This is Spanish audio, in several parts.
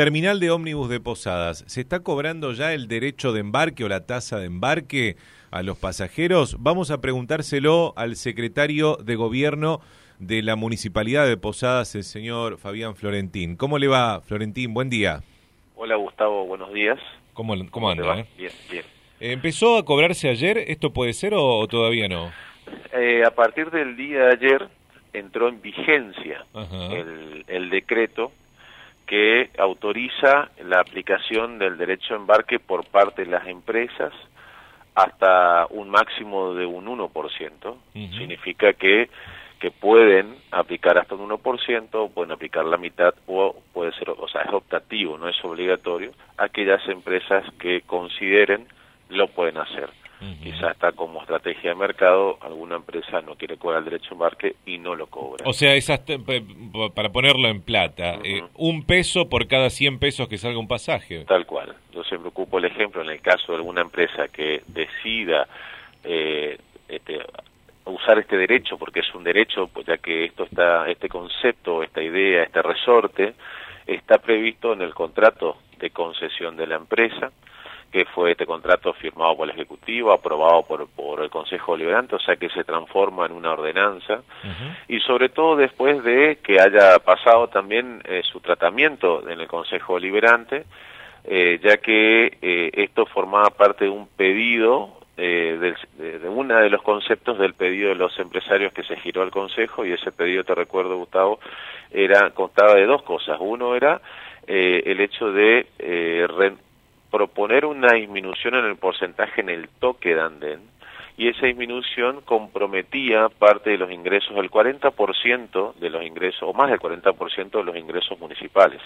Terminal de ómnibus de Posadas, ¿se está cobrando ya el derecho de embarque o la tasa de embarque a los pasajeros? Vamos a preguntárselo al secretario de Gobierno de la Municipalidad de Posadas, el señor Fabián Florentín. ¿Cómo le va, Florentín? Buen día. Hola, Gustavo, buenos días. ¿Cómo, cómo anda? Eh? Bien, bien. ¿Empezó a cobrarse ayer? ¿Esto puede ser o, todavía no? Eh, a partir del día de ayer entró en vigencia el, el decreto que autoriza la aplicación del derecho a embarque por parte de las empresas hasta un máximo de un 1%. Significa que, que pueden aplicar hasta un 1%, pueden aplicar la mitad o puede ser, o sea, es optativo, no es obligatorio. Aquellas empresas que consideren lo pueden hacer. Quizá está como estrategia de mercado, alguna empresa no quiere cobrar el derecho a embarque y no lo cobra. O sea, esas para ponerlo en plata, eh, un peso por cada 100 pesos que salga un pasaje. Tal cual. Yo siempre ocupo el ejemplo en el caso de alguna empresa que decida eh, este, usar este derecho, porque es un derecho, pues ya que esto está, este concepto, esta idea, este resorte, está previsto en el contrato de concesión de la empresa que fue este contrato firmado por el Ejecutivo, aprobado por, por el Consejo Liberante, o sea que se transforma en una ordenanza, y sobre todo después de que haya pasado también eh, su tratamiento en el Consejo Liberante, eh, ya que eh, esto formaba parte de un pedido, de, de, uno de los conceptos del pedido de los empresarios que se giró al Consejo, y ese pedido, te recuerdo Gustavo, era contaba de dos cosas. Uno era el hecho de proponer una disminución en el porcentaje en el toque de andén y esa disminución comprometía parte de los ingresos, el 40% de los ingresos, o más del 40% de los ingresos municipales.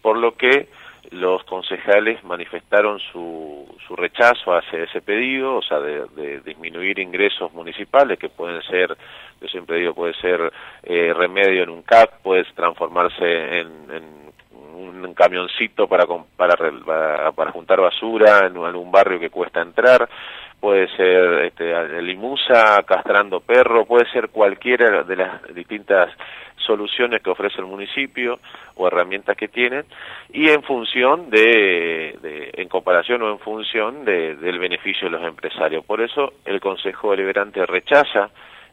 Por lo que los concejales manifestaron su, su rechazo hacia ese pedido, o sea, de, disminuir ingresos municipales, que pueden ser, yo siempre digo, puede ser eh, remedio en un CAP, puede transformarse en un camioncito para, para, para, juntar basura en, un barrio que cuesta entrar, puede ser este, limusa castrando perro, puede ser cualquiera de las distintas soluciones que ofrece el municipio o herramientas que tienen y en función de, de en comparación o en función de, del beneficio de los empresarios. Por eso el Consejo Deliberante rechaza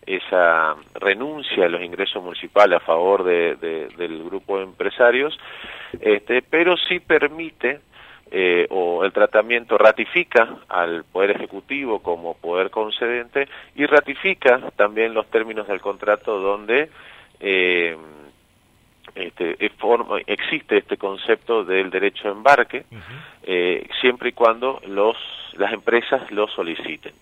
esa renuncia a los ingresos municipales a favor de, del grupo de empresarios, este, pero sí permite eh, o el tratamiento ratifica al Poder Ejecutivo como poder concedente y ratifica también los términos del contrato donde eh, este, existe este concepto del derecho a embarque eh, siempre y cuando los, las empresas lo soliciten.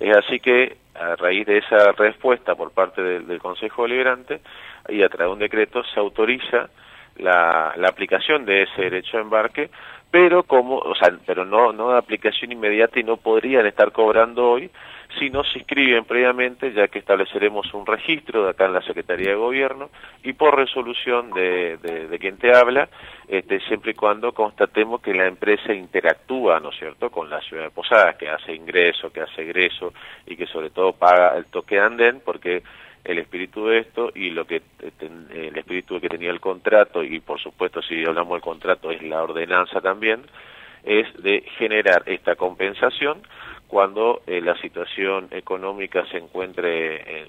Es así que a raíz de esa respuesta por parte del, Consejo Deliberante y a través de un decreto se autoriza la, la aplicación de ese derecho a embarque pero como, o sea, pero no, no de aplicación inmediata y no podrían estar cobrando hoy si no se inscriben previamente, ya que estableceremos un registro de acá en la Secretaría de Gobierno y por resolución de, de, quien te habla, este, siempre y cuando constatemos que la empresa interactúa, ¿no es cierto?, con la ciudad de Posadas, que hace ingreso, que hace egreso y que sobre todo paga el toque de andén, porque el espíritu de esto y lo que eh, el espíritu que tenía el contrato y por supuesto si hablamos del contrato es la ordenanza también es de generar esta compensación cuando eh, la situación económica se encuentre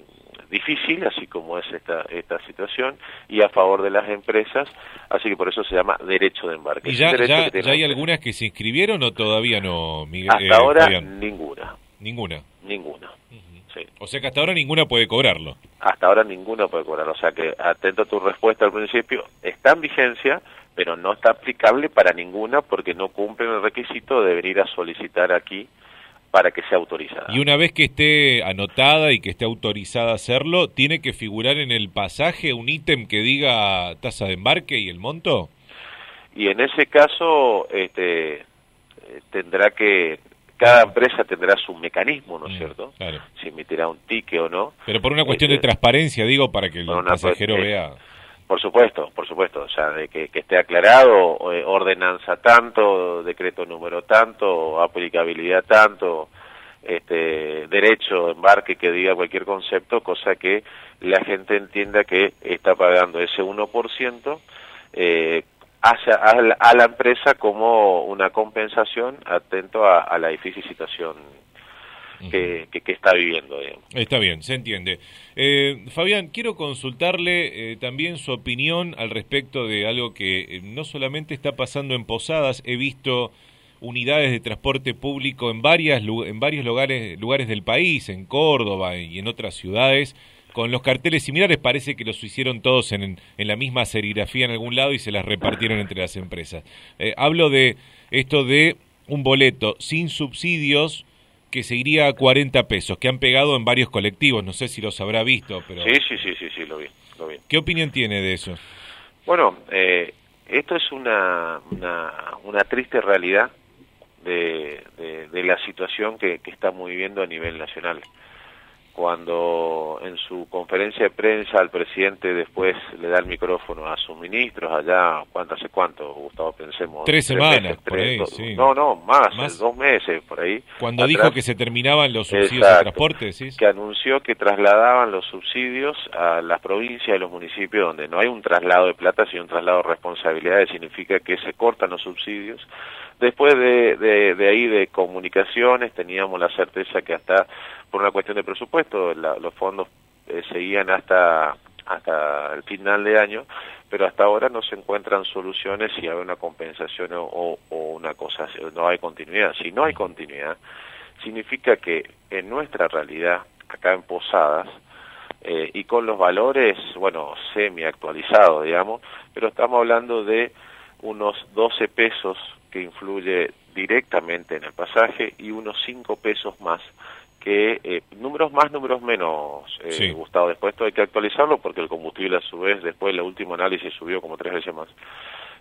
difícil, así como es esta, esta situación, y a favor de las empresas, así que por eso se llama derecho de embarque. ¿Y ya, hay algunas que se inscribieron o todavía no, Miguel? Hasta eh, ahora ninguna. Ninguna. Ninguna. O sea que hasta ahora ninguna puede cobrarlo. Hasta ahora ninguna puede cobrarlo. O sea que, atento a tu respuesta al principio, está en vigencia, pero no está aplicable para ninguna porque no cumplen el requisito de venir a solicitar aquí para que sea autorizada. Y una vez que esté anotada y que esté autorizada a hacerlo, ¿tiene que figurar en el pasaje un ítem que diga tasa de embarque y el monto? Y en ese caso este, eh, tendrá que cada empresa tendrá su mecanismo, ¿no es mm, cierto? Si emitirá un ticket o no. Pero por una cuestión de este, transparencia, digo, para que el pasajero vea. Por supuesto, por supuesto, o sea, de que, esté aclarado, eh, ordenanza tanto, decreto número tanto, aplicabilidad tanto, este, derecho, embarque, que diga cualquier concepto, cosa que la gente entienda que está pagando ese 1%, eh, hacia, a, la, empresa como una compensación atento a, la difícil situación que, que, está viviendo. Está bien, se entiende. Eh, Fabián, quiero consultarle eh, también su opinión al respecto de algo que eh, no solamente está pasando en Posadas, he visto unidades de transporte público en, varias, en varios lugares, lugares del país, en Córdoba y en otras ciudades, con los carteles similares, parece que los hicieron todos en, en la misma serigrafía en algún lado y se las repartieron entre las empresas. hablo de esto de un boleto sin subsidios que se iría a 40 pesos, que han pegado en varios colectivos, no sé si los habrá visto, pero... Sí, sí, sí, sí, sí lo, vi, lo vi. ¿Qué opinión tiene de eso? Bueno, eh, esto es una, una, una triste realidad de, de, la situación que, que estamos viviendo a nivel nacional cuando en su conferencia de prensa el presidente después le da el micrófono a sus ministros allá, ¿cuánto hace cuánto, Gustavo? Pensemos. Tres semanas, por ahí, sí. No, no, más, dos meses, por ahí. Cuando dijo que se terminaban los subsidios de transporte, ¿sí? Que anunció que trasladaban los subsidios a las provincias y los municipios donde no hay un traslado de plata, sino un traslado de responsabilidades, significa que se cortan los subsidios. Después de, de, de ahí de comunicaciones teníamos la certeza que hasta por una cuestión de presupuesto, los fondos eh, seguían hasta hasta el final de año, pero hasta ahora no se encuentran soluciones si hay una compensación o, una cosa, no hay continuidad. Si no hay continuidad, significa que en nuestra realidad, acá en Posadas, eh, y con los valores, bueno, semi actualizados, digamos, pero estamos hablando de unos 12 pesos que influye directamente en el pasaje y unos 5 pesos más que eh, números más, números menos, eh, Gustavo. Después esto hay que actualizarlo porque el combustible a su vez, después el último análisis subió como tres veces más.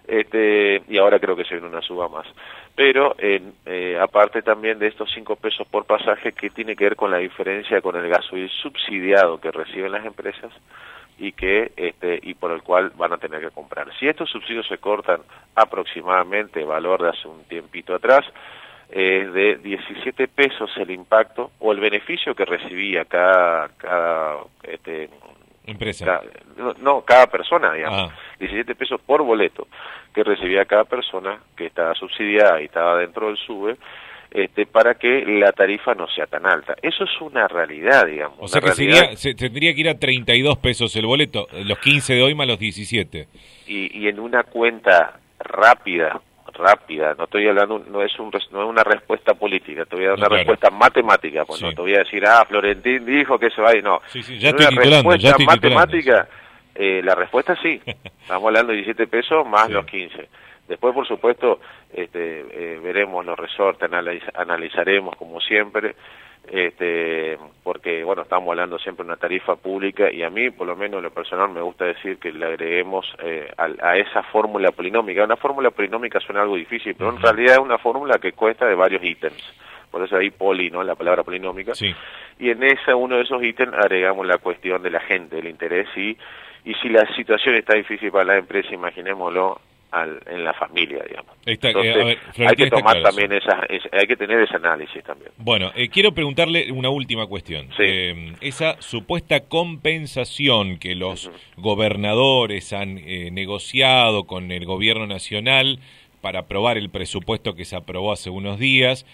Este, y ahora creo que se viene una suba más. Pero eh, aparte también de estos cinco pesos por pasaje, que tiene que ver con la diferencia con el gasoil subsidiado que reciben las empresas y que este, y por el cual van a tener que comprar. Si estos subsidios se cortan aproximadamente, valor de hace un tiempito atrás, es de 17 pesos el impacto o el beneficio que recibía cada, cada este, empresa. no, cada persona, digamos. 17 ah. pesos por boleto que recibía cada persona que estaba subsidiada y estaba dentro del SUBE. Este, para que la tarifa no sea tan alta. Eso es una realidad, digamos. O sea que sería, se, tendría que ir a 32 pesos el boleto, los 15 de hoy más los 17. Y, y en una cuenta rápida, rápida, no estoy hablando, no es, un, no es una respuesta política, te voy a dar una respuesta matemática, pues no te voy a decir, ah, Florentín dijo que se va y no. Sí, sí, ya estoy una respuesta matemática, eh, la respuesta sí, estamos hablando de 17 pesos más los 15. Después, por supuesto, este, eh, veremos los resortes, analizaremos como siempre, este, porque bueno, estamos hablando siempre de una tarifa pública y a mí, por lo menos en lo personal, me gusta decir que le agreguemos eh, a, esa fórmula polinómica. Una fórmula polinómica suena algo difícil, pero en realidad es una fórmula que cuesta de varios ítems. Por eso ahí poli, ¿no? La palabra polinómica. Y en ese uno de esos ítems agregamos la cuestión de la gente, el interés y y si la situación está difícil para la empresa, imaginémoslo en la familia, digamos. Eh, hay que tomar también esa, hay que tener ese análisis también. Bueno, eh, quiero preguntarle una última cuestión. Eh, esa supuesta compensación que los gobernadores han negociado con el gobierno nacional para aprobar el presupuesto que se aprobó hace unos días,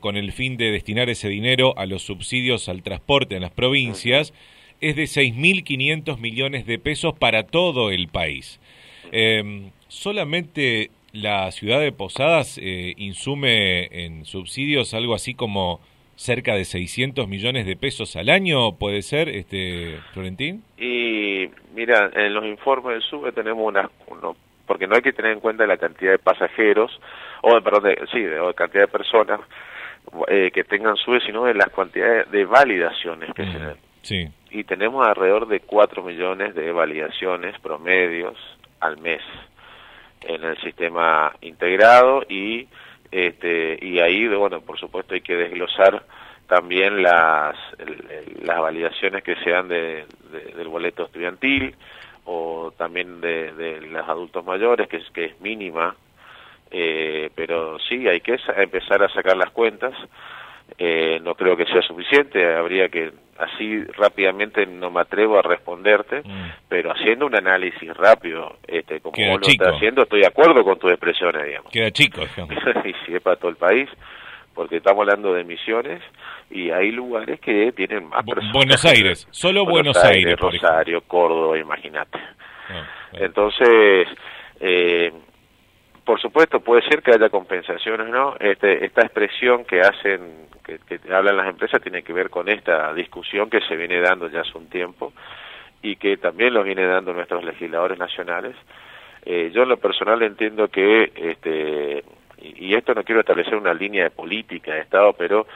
con el fin de destinar ese dinero a los subsidios al transporte en las provincias, es de 6.500 millones de pesos para todo el país. Solamente la ciudad de Posadas eh, insume en subsidios algo así como cerca de 600 millones de pesos al año, ¿puede ser, este Florentín? Y mira, en los informes del SUBE tenemos una, porque no hay que tener en cuenta la cantidad de pasajeros, o perdón, sí, de, o cantidad de personas eh, que tengan SUBE, sino de las cantidades de validaciones que se den. Sí. Y tenemos alrededor de 4 millones de validaciones promedios al mes en el sistema integrado y este y ahí bueno por supuesto hay que desglosar también las las validaciones que sean de, del boleto estudiantil o también de, de los adultos mayores que es que es mínima eh, pero sí hay que empezar a sacar las cuentas Eh, no creo que sea suficiente, habría que, así rápidamente no me atrevo a responderte, mm. pero haciendo un análisis rápido, este, como vos lo estás haciendo, estoy de acuerdo con tus expresiones, digamos. Queda chico, y si es para todo el país, porque estamos hablando de emisiones y hay lugares que tienen más personas. Buenos Aires, solo Buenos, Aires. Rosario, Córdoba, imagínate. Ah, Entonces, eh, por supuesto, puede ser que haya compensaciones, ¿no? Este, esta expresión que hacen, que, hablan las empresas, tiene que ver con esta discusión que se viene dando ya hace un tiempo y que también lo viene dando nuestros legisladores nacionales. Eh, yo en lo personal entiendo que, este, y, esto no quiero establecer una línea de política de Estado, pero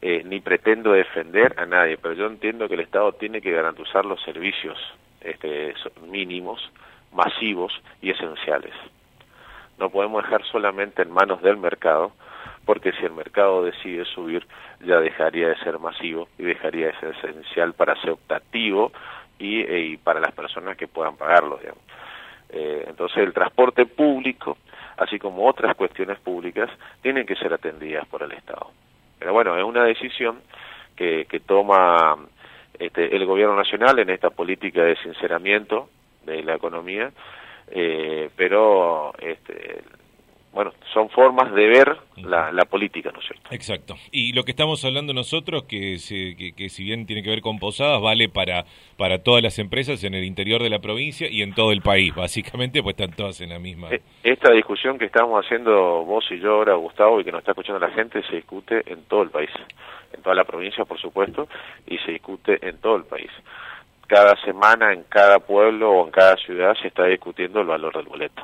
eh, ni pretendo defender a nadie, pero yo entiendo que el Estado tiene que garantizar los servicios este, mínimos, masivos y esenciales no podemos dejar solamente en manos del mercado, porque si el mercado decide subir, ya dejaría de ser masivo y dejaría de ser esencial para ser optativo y, eh, para las personas que puedan pagarlo. Eh, entonces el transporte público, así como otras cuestiones públicas, tienen que ser atendidas por el Estado. Pero bueno, es una decisión que, que toma este, el gobierno nacional en esta política de sinceramiento de la economía eh, pero este, bueno, son formas de ver la, política, ¿no es cierto? Exacto. Y lo que estamos hablando nosotros, que, que, si bien tiene que ver con posadas, vale para, para todas las empresas en el interior de la provincia y en todo el país, básicamente, pues están todas en la misma. E, esta discusión que estamos haciendo vos y yo ahora, Gustavo, y que nos está escuchando la gente, se discute en todo el país, en toda la provincia, por supuesto, y se discute en todo el país cada semana en cada pueblo o en cada ciudad se está discutiendo el valor del boleto.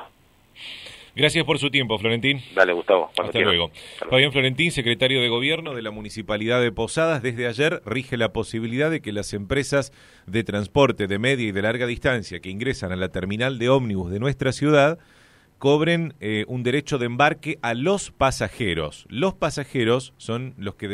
Gracias por su tiempo, Florentín. Dale, Gustavo. Hasta luego. Fabián Florentín, secretario de Gobierno de la Municipalidad de Posadas, desde ayer rige la posibilidad de que las empresas de transporte de media y de larga distancia que ingresan a la terminal de ómnibus de nuestra ciudad cobren eh, un derecho de embarque a los pasajeros. Los pasajeros son los que